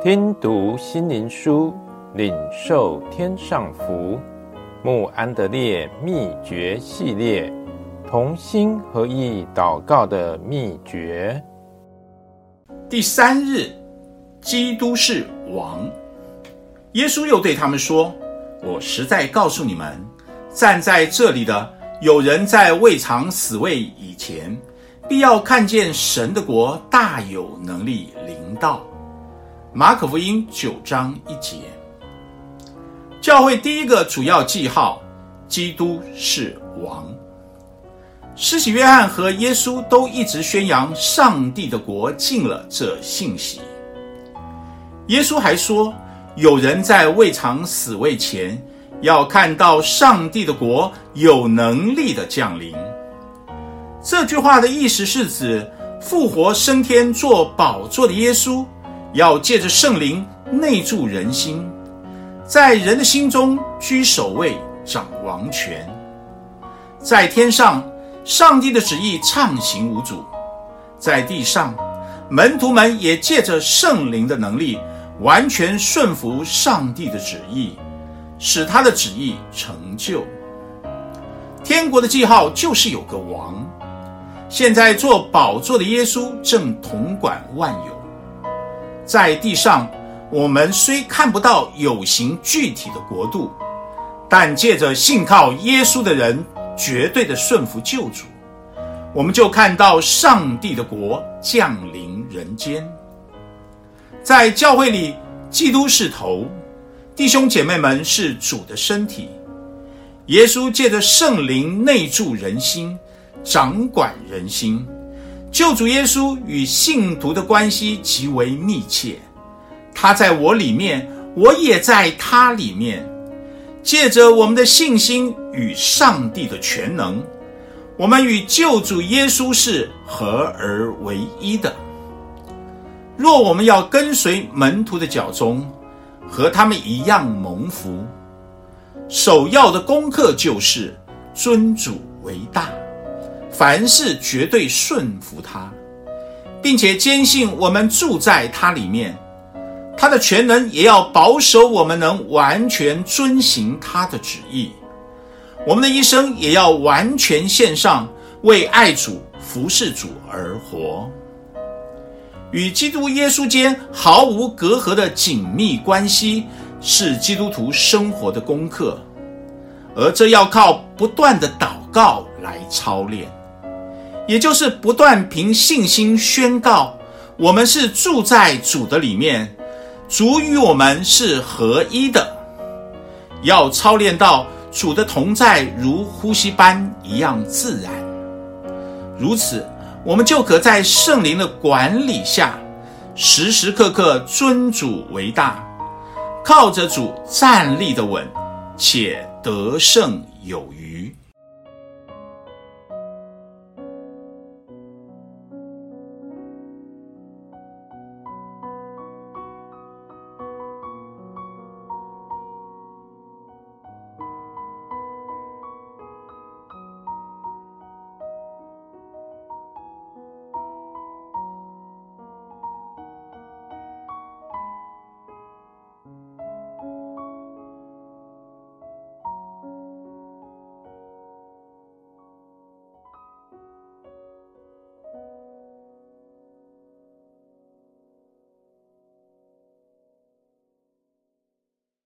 听读心灵书，领受天上福。穆安德烈秘诀系列，同心合意祷告的秘诀。第三日，基督是王。耶稣又对他们说：“我实在告诉你们，站在这里的有人在未尝死位以前，必要看见神的国大有能力临到。”马可福音九章一节。教会第一个主要记号，基督是王。施洗约翰和耶稣都一直宣扬上帝的国近了这信息。耶稣还说，有人在未尝死位前，要看到上帝的国有能力的降临。这句话的意思是指复活升天坐宝座的耶稣。要借着圣灵内住人心，在人的心中居首位，掌王权。在天上，上帝的旨意畅行无阻；在地上，门徒们也借着圣灵的能力，完全顺服上帝的旨意，使他的旨意成就。天国的记号就是有个王，现在坐宝座的耶稣正统管万有。在地上，我们虽看不到有形具体的国度，但借着信靠耶稣的人绝对的顺服救主，我们就看到上帝的国降临人间。在教会里，基督是头，弟兄姐妹们是主的身体。耶稣借着圣灵内住人心，掌管人心。救主耶稣与信徒的关系极为密切，他在我里面，我也在他里面。借着我们的信心与上帝的全能，我们与救主耶稣是合而为一的。若我们要跟随门徒的脚踪，和他们一样蒙福，首要的功课就是尊主为大。凡事绝对顺服他，并且坚信我们住在他里面，他的全能也要保守我们能完全遵行他的旨意。我们的一生也要完全献上，为爱主、服侍主而活。与基督耶稣间毫无隔阂的紧密关系，是基督徒生活的功课，而这要靠不断的祷告来操练。也就是不断凭信心宣告，我们是住在主的里面，主与我们是合一的。要操练到主的同在如呼吸般一样自然，如此，我们就可在圣灵的管理下，时时刻刻尊主为大，靠着主站立的稳，且得胜有余。